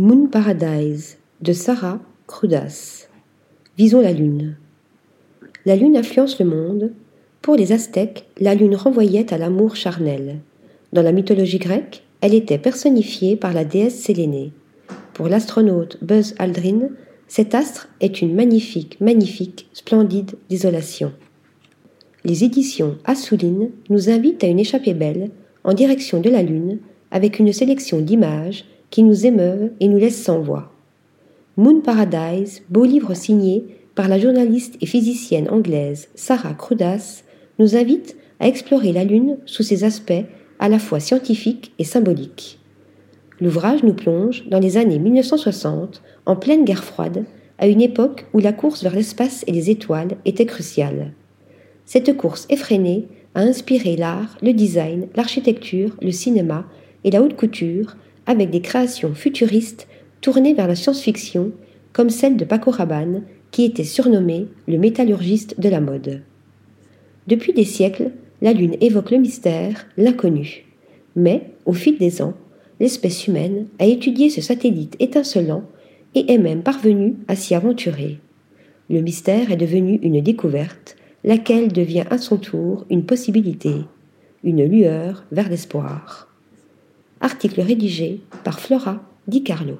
Moon Paradise de Sarah Crudas. Visons la Lune. La Lune influence le monde. Pour les Aztèques, la Lune renvoyait à l'amour charnel. Dans la mythologie grecque, elle était personnifiée par la déesse Sélénée. Pour l'astronaute Buzz Aldrin, cet astre est une magnifique, magnifique, splendide désolation. Les éditions Assouline nous invitent à une échappée belle en direction de la Lune avec une sélection d'images qui nous émeuvent et nous laissent sans voix. Moon Paradise, beau livre signé par la journaliste et physicienne anglaise Sarah Crudas, nous invite à explorer la Lune sous ses aspects à la fois scientifiques et symboliques. L'ouvrage nous plonge dans les années 1960, en pleine guerre froide, à une époque où la course vers l'espace et les étoiles était cruciale. Cette course effrénée a inspiré l'art, le design, l'architecture, le cinéma et la haute couture avec des créations futuristes tournées vers la science-fiction, comme celle de Paco Rabanne, qui était surnommé le métallurgiste de la mode. Depuis des siècles, la Lune évoque le mystère, l'inconnu. Mais, au fil des ans, l'espèce humaine a étudié ce satellite étincelant et est même parvenue à s'y aventurer. Le mystère est devenu une découverte, laquelle devient à son tour une possibilité, une lueur vers l'espoir. Article rédigé par Flora Di Carlo.